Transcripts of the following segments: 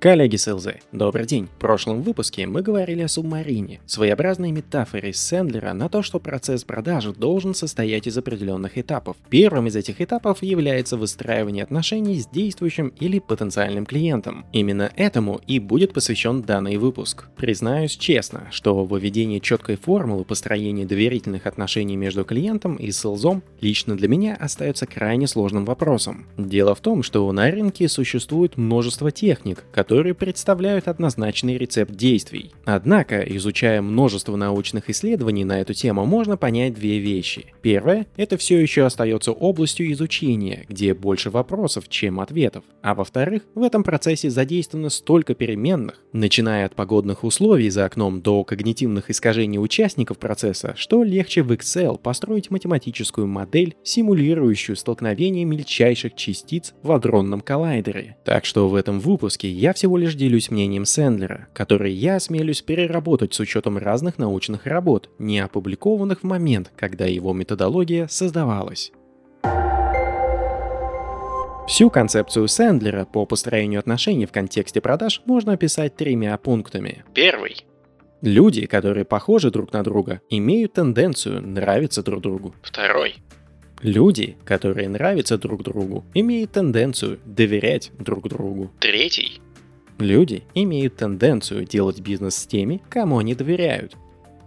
Коллеги с ЛЗ, добрый день. В прошлом выпуске мы говорили о субмарине, своеобразной метафоре Сэндлера на то, что процесс продажи должен состоять из определенных этапов. Первым из этих этапов является выстраивание отношений с действующим или потенциальным клиентом. Именно этому и будет посвящен данный выпуск. Признаюсь честно, что выведение четкой формулы построения доверительных отношений между клиентом и селзом лично для меня остается крайне сложным вопросом. Дело в том, что на рынке существует множество техник, которые которые представляют однозначный рецепт действий. Однако, изучая множество научных исследований на эту тему, можно понять две вещи. Первое – это все еще остается областью изучения, где больше вопросов, чем ответов. А во-вторых, в этом процессе задействовано столько переменных, начиная от погодных условий за окном до когнитивных искажений участников процесса, что легче в Excel построить математическую модель, симулирующую столкновение мельчайших частиц в адронном коллайдере. Так что в этом выпуске я всего лишь делюсь мнением Сэндлера, который я осмелюсь переработать с учетом разных научных работ, не опубликованных в момент, когда его методология создавалась. Всю концепцию Сэндлера по построению отношений в контексте продаж можно описать тремя пунктами. Первый. Люди, которые похожи друг на друга, имеют тенденцию нравиться друг другу. Второй. Люди, которые нравятся друг другу, имеют тенденцию доверять друг другу. Третий. Люди имеют тенденцию делать бизнес с теми, кому они доверяют.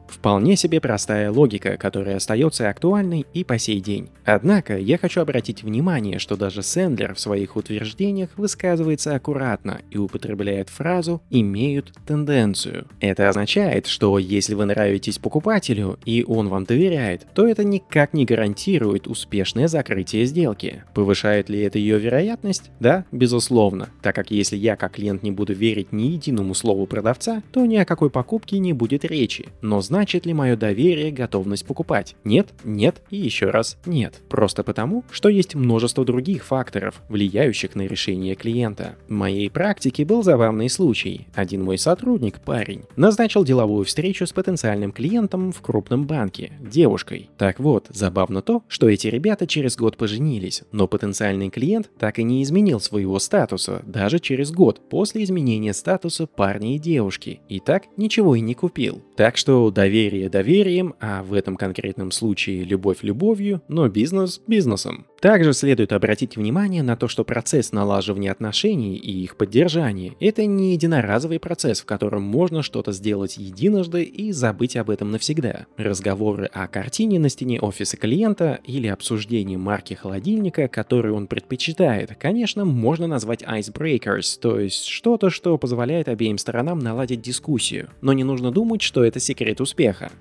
Вполне себе простая логика, которая остается актуальной и по сей день. Однако я хочу обратить внимание, что даже Сэндлер в своих утверждениях высказывается аккуратно и употребляет фразу «имеют тенденцию». Это означает, что если вы нравитесь покупателю и он вам доверяет, то это никак не гарантирует успешное закрытие сделки. Повышает ли это ее вероятность? Да, безусловно, так как если я как клиент не буду верить ни единому слову продавца, то ни о какой покупке не будет речи. Но значит ли мое доверие готовность покупать? Нет, нет и еще раз нет. Просто потому, что есть множество других факторов, влияющих на решение клиента. В моей практике был забавный случай. Один мой сотрудник, парень, назначил деловую встречу с потенциальным клиентом в крупном банке, девушкой. Так вот, забавно то, что эти ребята через год поженились, но потенциальный клиент так и не изменил своего статуса, даже через год после изменения статуса парня и девушки, и так ничего и не купил. Так что доверие доверие доверием, а в этом конкретном случае любовь любовью, но бизнес бизнесом. Также следует обратить внимание на то, что процесс налаживания отношений и их поддержания – это не единоразовый процесс, в котором можно что-то сделать единожды и забыть об этом навсегда. Разговоры о картине на стене офиса клиента или обсуждение марки холодильника, который он предпочитает, конечно, можно назвать icebreakers, то есть что-то, что позволяет обеим сторонам наладить дискуссию. Но не нужно думать, что это секрет успеха.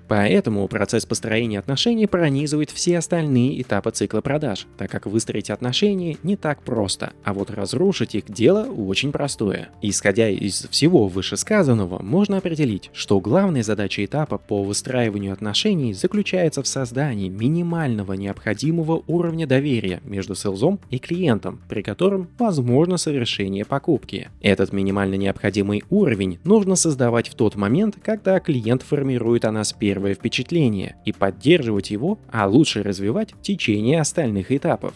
Поэтому процесс построения отношений пронизывает все остальные этапы цикла продаж, так как выстроить отношения не так просто, а вот разрушить их дело очень простое. Исходя из всего вышесказанного, можно определить, что главная задача этапа по выстраиванию отношений заключается в создании минимального необходимого уровня доверия между селзом и клиентом, при котором возможно совершение покупки. Этот минимально необходимый уровень нужно создавать в тот момент, когда клиент формирует о нас первое впечатление, и поддерживать его, а лучше развивать в течение остальных этапов.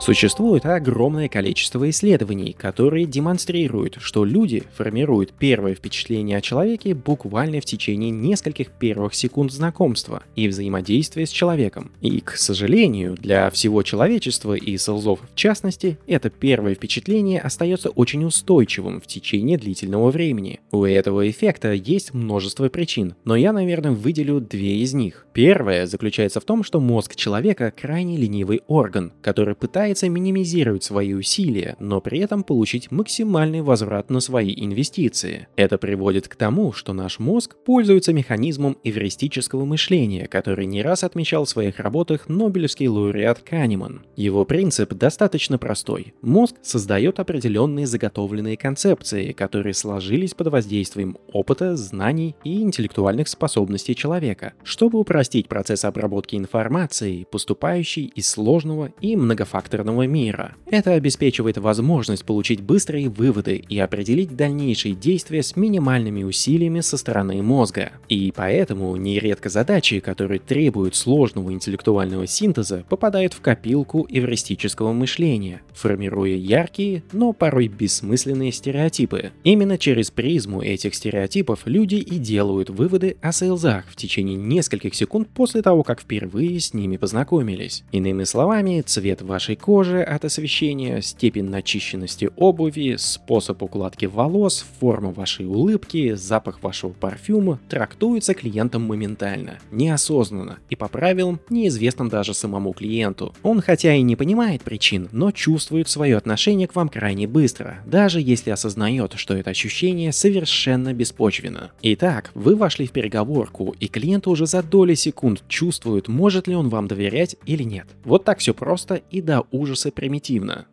Существует огромное количество исследований, которые демонстрируют, что люди формируют первое впечатление о человеке буквально в течение нескольких первых секунд знакомства и взаимодействия с человеком. И, к сожалению, для всего человечества и селзов в частности, это первое впечатление остается очень устойчивым в течение длительного времени. У этого эффекта есть множество причин, но я, наверное, выделю две из них. Первое заключается в том, что мозг человека крайне ленивый орган, который пытается пытается минимизировать свои усилия, но при этом получить максимальный возврат на свои инвестиции. Это приводит к тому, что наш мозг пользуется механизмом эвристического мышления, который не раз отмечал в своих работах Нобелевский лауреат Канеман. Его принцип достаточно простой. Мозг создает определенные заготовленные концепции, которые сложились под воздействием опыта, знаний и интеллектуальных способностей человека, чтобы упростить процесс обработки информации, поступающей из сложного и многофакторного компьютерного мира. Это обеспечивает возможность получить быстрые выводы и определить дальнейшие действия с минимальными усилиями со стороны мозга. И поэтому нередко задачи, которые требуют сложного интеллектуального синтеза, попадают в копилку эвристического мышления, формируя яркие, но порой бессмысленные стереотипы. Именно через призму этих стереотипов люди и делают выводы о сейлзах в течение нескольких секунд после того, как впервые с ними познакомились. Иными словами, цвет вашей кожи от освещения, степень начищенности обуви, способ укладки волос, форма вашей улыбки, запах вашего парфюма трактуются клиентом моментально, неосознанно и по правилам, неизвестным даже самому клиенту. Он хотя и не понимает причин, но чувствует свое отношение к вам крайне быстро, даже если осознает, что это ощущение совершенно беспочвенно. Итак, вы вошли в переговорку, и клиент уже за доли секунд чувствует, может ли он вам доверять или нет. Вот так все просто и до ужаса примитивно.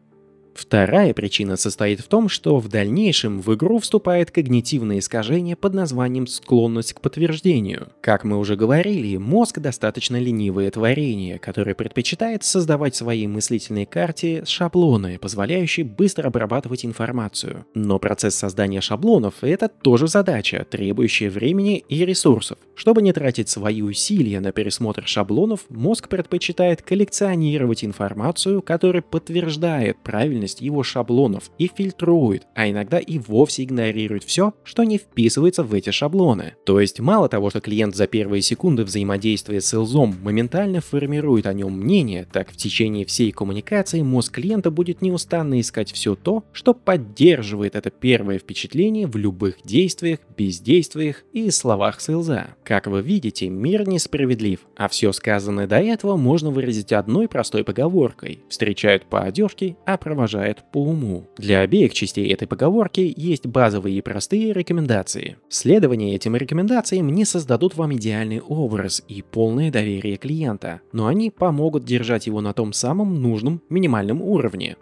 Вторая причина состоит в том, что в дальнейшем в игру вступает когнитивное искажение под названием склонность к подтверждению. Как мы уже говорили, мозг достаточно ленивое творение, которое предпочитает создавать в своей мыслительной карте шаблоны, позволяющие быстро обрабатывать информацию. Но процесс создания шаблонов — это тоже задача, требующая времени и ресурсов. Чтобы не тратить свои усилия на пересмотр шаблонов, мозг предпочитает коллекционировать информацию, которая подтверждает правильность правильность его шаблонов и фильтрует, а иногда и вовсе игнорирует все, что не вписывается в эти шаблоны. То есть мало того, что клиент за первые секунды взаимодействия с селзом моментально формирует о нем мнение, так в течение всей коммуникации мозг клиента будет неустанно искать все то, что поддерживает это первое впечатление в любых действиях, бездействиях и словах селза. Как вы видите, мир несправедлив, а все сказанное до этого можно выразить одной простой поговоркой. Встречают по одежке, а провожают уважает по уму. Для обеих частей этой поговорки есть базовые и простые рекомендации. Следование этим рекомендациям не создадут вам идеальный образ и полное доверие клиента, но они помогут держать его на том самом нужном минимальном уровне.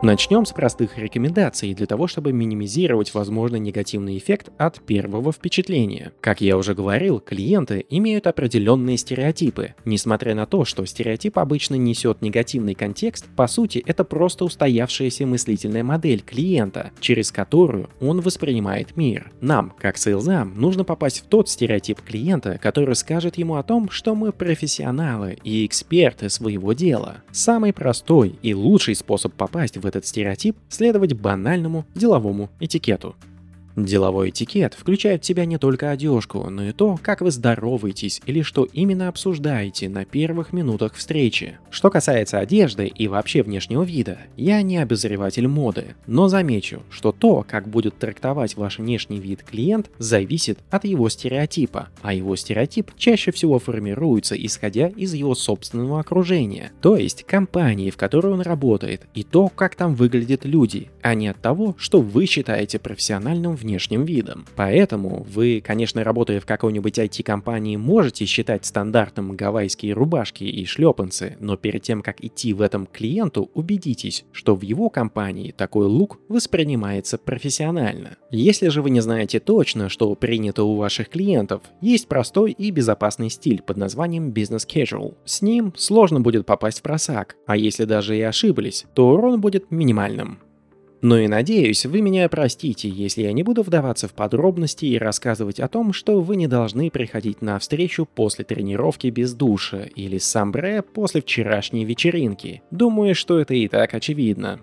Начнем с простых рекомендаций для того, чтобы минимизировать возможный негативный эффект от первого впечатления. Как я уже говорил, клиенты имеют определенные стереотипы. Несмотря на то, что стереотип обычно несет негативный контекст, по сути это просто устоявшаяся мыслительная модель клиента, через которую он воспринимает мир. Нам, как сейлзам, нужно попасть в тот стереотип клиента, который скажет ему о том, что мы профессионалы и эксперты своего дела. Самый простой и лучший способ попасть в этот стереотип следовать банальному деловому этикету. Деловой этикет включает в себя не только одежку, но и то, как вы здороваетесь или что именно обсуждаете на первых минутах встречи. Что касается одежды и вообще внешнего вида, я не обозреватель моды, но замечу, что то, как будет трактовать ваш внешний вид клиент, зависит от его стереотипа, а его стереотип чаще всего формируется исходя из его собственного окружения, то есть компании, в которой он работает, и то, как там выглядят люди, а не от того, что вы считаете профессиональным внешним внешним видом. Поэтому вы, конечно, работая в какой-нибудь IT-компании, можете считать стандартным гавайские рубашки и шлепанцы, но перед тем, как идти в этом клиенту, убедитесь, что в его компании такой лук воспринимается профессионально. Если же вы не знаете точно, что принято у ваших клиентов, есть простой и безопасный стиль под названием Business Casual. С ним сложно будет попасть в просак, а если даже и ошиблись, то урон будет минимальным. Ну и надеюсь, вы меня простите, если я не буду вдаваться в подробности и рассказывать о том, что вы не должны приходить на встречу после тренировки без душа или самбре после вчерашней вечеринки. Думаю, что это и так очевидно.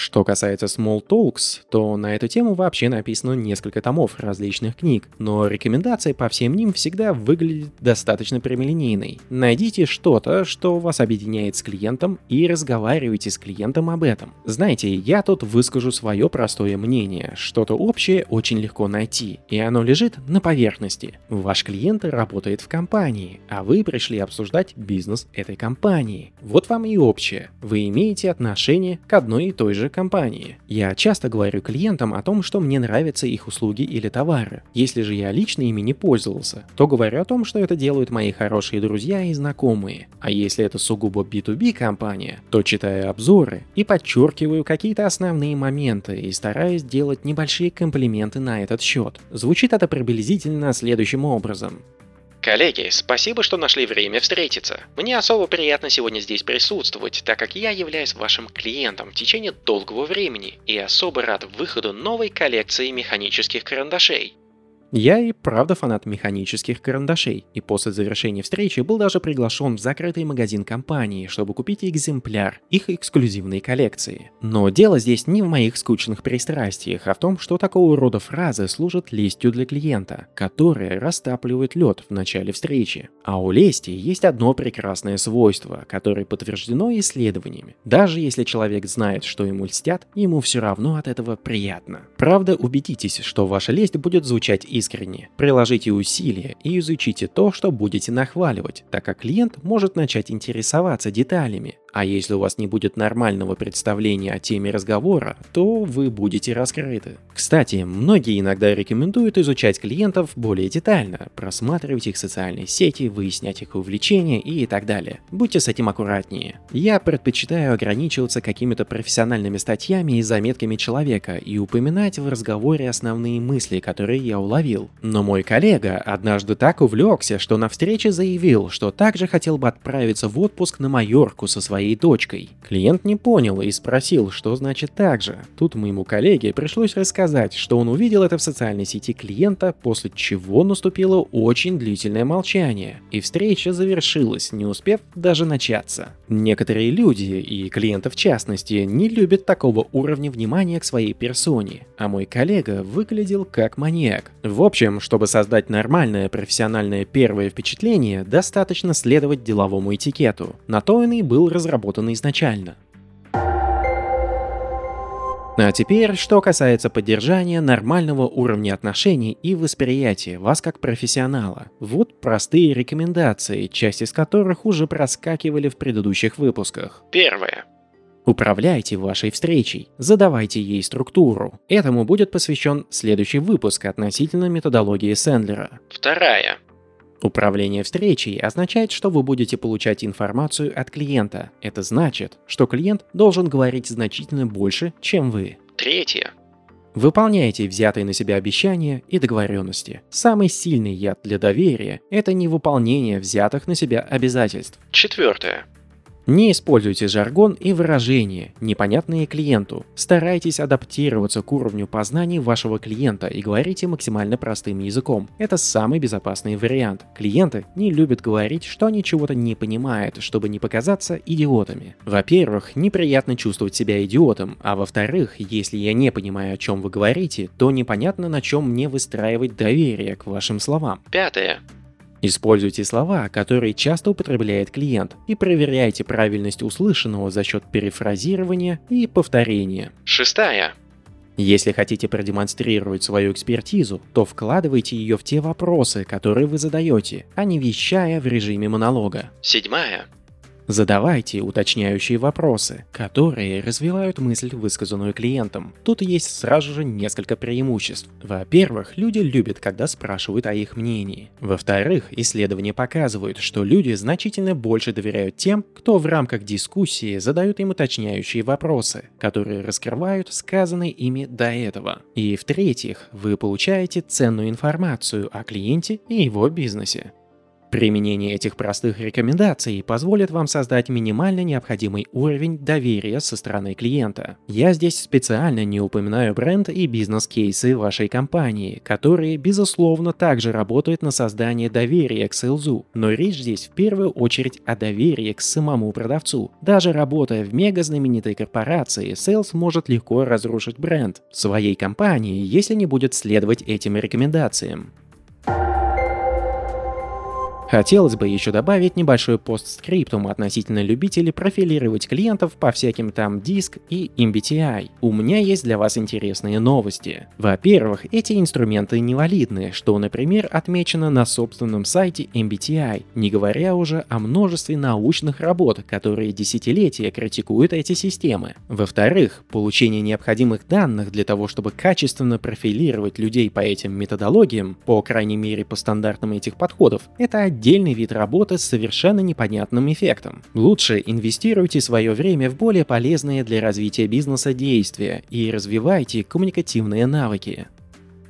Что касается Small Talks, то на эту тему вообще написано несколько томов различных книг, но рекомендация по всем ним всегда выглядит достаточно прямолинейной. Найдите что-то, что вас объединяет с клиентом и разговаривайте с клиентом об этом. Знаете, я тут выскажу свое простое мнение. Что-то общее очень легко найти, и оно лежит на поверхности. Ваш клиент работает в компании, а вы пришли обсуждать бизнес этой компании. Вот вам и общее. Вы имеете отношение к одной и той же компании. Я часто говорю клиентам о том, что мне нравятся их услуги или товары. Если же я лично ими не пользовался, то говорю о том, что это делают мои хорошие друзья и знакомые. А если это сугубо B2B компания, то читаю обзоры и подчеркиваю какие-то основные моменты и стараюсь делать небольшие комплименты на этот счет. Звучит это приблизительно следующим образом. Коллеги, спасибо, что нашли время встретиться. Мне особо приятно сегодня здесь присутствовать, так как я являюсь вашим клиентом в течение долгого времени и особо рад выходу новой коллекции механических карандашей. Я и правда фанат механических карандашей, и после завершения встречи был даже приглашен в закрытый магазин компании, чтобы купить экземпляр их эксклюзивной коллекции. Но дело здесь не в моих скучных пристрастиях, а в том, что такого рода фразы служат лестью для клиента, которые растапливают лед в начале встречи. А у лести есть одно прекрасное свойство, которое подтверждено исследованиями. Даже если человек знает, что ему льстят, ему все равно от этого приятно. Правда, убедитесь, что ваша лесть будет звучать искренне. Приложите усилия и изучите то, что будете нахваливать, так как клиент может начать интересоваться деталями, а если у вас не будет нормального представления о теме разговора, то вы будете раскрыты. Кстати, многие иногда рекомендуют изучать клиентов более детально, просматривать их социальные сети, выяснять их увлечения и так далее. Будьте с этим аккуратнее. Я предпочитаю ограничиваться какими-то профессиональными статьями и заметками человека и упоминать в разговоре основные мысли, которые я уловил. Но мой коллега однажды так увлекся, что на встрече заявил, что также хотел бы отправиться в отпуск на Майорку со своей своей дочкой. Клиент не понял и спросил, что значит так же. Тут моему коллеге пришлось рассказать, что он увидел это в социальной сети клиента, после чего наступило очень длительное молчание, и встреча завершилась, не успев даже начаться. Некоторые люди, и клиенты в частности, не любят такого уровня внимания к своей персоне, а мой коллега выглядел как маньяк. В общем, чтобы создать нормальное профессиональное первое впечатление, достаточно следовать деловому этикету. На то он и был разработан разработаны изначально. А теперь, что касается поддержания нормального уровня отношений и восприятия вас как профессионала. Вот простые рекомендации, часть из которых уже проскакивали в предыдущих выпусках. Первое. Управляйте вашей встречей, задавайте ей структуру. Этому будет посвящен следующий выпуск относительно методологии Сэндлера. Вторая. Управление встречей означает, что вы будете получать информацию от клиента. Это значит, что клиент должен говорить значительно больше, чем вы. Третье. Выполняйте взятые на себя обещания и договоренности. Самый сильный яд для доверия – это невыполнение взятых на себя обязательств. Четвертое. Не используйте жаргон и выражения, непонятные клиенту. Старайтесь адаптироваться к уровню познаний вашего клиента и говорите максимально простым языком. Это самый безопасный вариант. Клиенты не любят говорить, что они чего-то не понимают, чтобы не показаться идиотами. Во-первых, неприятно чувствовать себя идиотом, а во-вторых, если я не понимаю, о чем вы говорите, то непонятно, на чем мне выстраивать доверие к вашим словам. Пятое. Используйте слова, которые часто употребляет клиент, и проверяйте правильность услышанного за счет перефразирования и повторения. Шестая. Если хотите продемонстрировать свою экспертизу, то вкладывайте ее в те вопросы, которые вы задаете, а не вещая в режиме монолога. Седьмая. Задавайте уточняющие вопросы, которые развивают мысль, высказанную клиентом. Тут есть сразу же несколько преимуществ. Во-первых, люди любят, когда спрашивают о их мнении. Во-вторых, исследования показывают, что люди значительно больше доверяют тем, кто в рамках дискуссии задают им уточняющие вопросы, которые раскрывают сказанное ими до этого. И в-третьих, вы получаете ценную информацию о клиенте и его бизнесе. Применение этих простых рекомендаций позволит вам создать минимально необходимый уровень доверия со стороны клиента. Я здесь специально не упоминаю бренд и бизнес-кейсы вашей компании, которые, безусловно, также работают на создание доверия к селзу, но речь здесь в первую очередь о доверии к самому продавцу. Даже работая в мега знаменитой корпорации, Sales может легко разрушить бренд своей компании, если не будет следовать этим рекомендациям. Хотелось бы еще добавить небольшой постскриптум относительно любителей профилировать клиентов по всяким там диск и MBTI. У меня есть для вас интересные новости. Во-первых, эти инструменты невалидны, что, например, отмечено на собственном сайте MBTI, не говоря уже о множестве научных работ, которые десятилетия критикуют эти системы. Во-вторых, получение необходимых данных для того, чтобы качественно профилировать людей по этим методологиям, по крайней мере по стандартам этих подходов, это отдельный вид работы с совершенно непонятным эффектом. Лучше инвестируйте свое время в более полезные для развития бизнеса действия и развивайте коммуникативные навыки.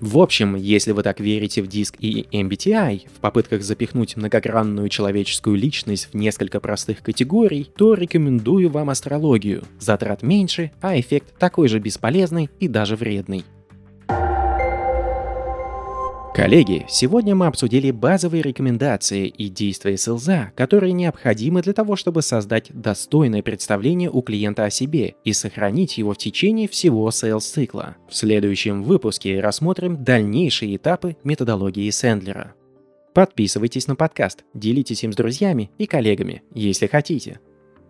В общем, если вы так верите в диск и MBTI, в попытках запихнуть многогранную человеческую личность в несколько простых категорий, то рекомендую вам астрологию. Затрат меньше, а эффект такой же бесполезный и даже вредный. Коллеги, сегодня мы обсудили базовые рекомендации и действия СЛЗа, которые необходимы для того, чтобы создать достойное представление у клиента о себе и сохранить его в течение всего сейлс-цикла. В следующем выпуске рассмотрим дальнейшие этапы методологии Сэндлера. Подписывайтесь на подкаст, делитесь им с друзьями и коллегами, если хотите.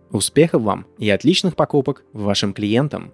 Успехов вам и отличных покупок вашим клиентам!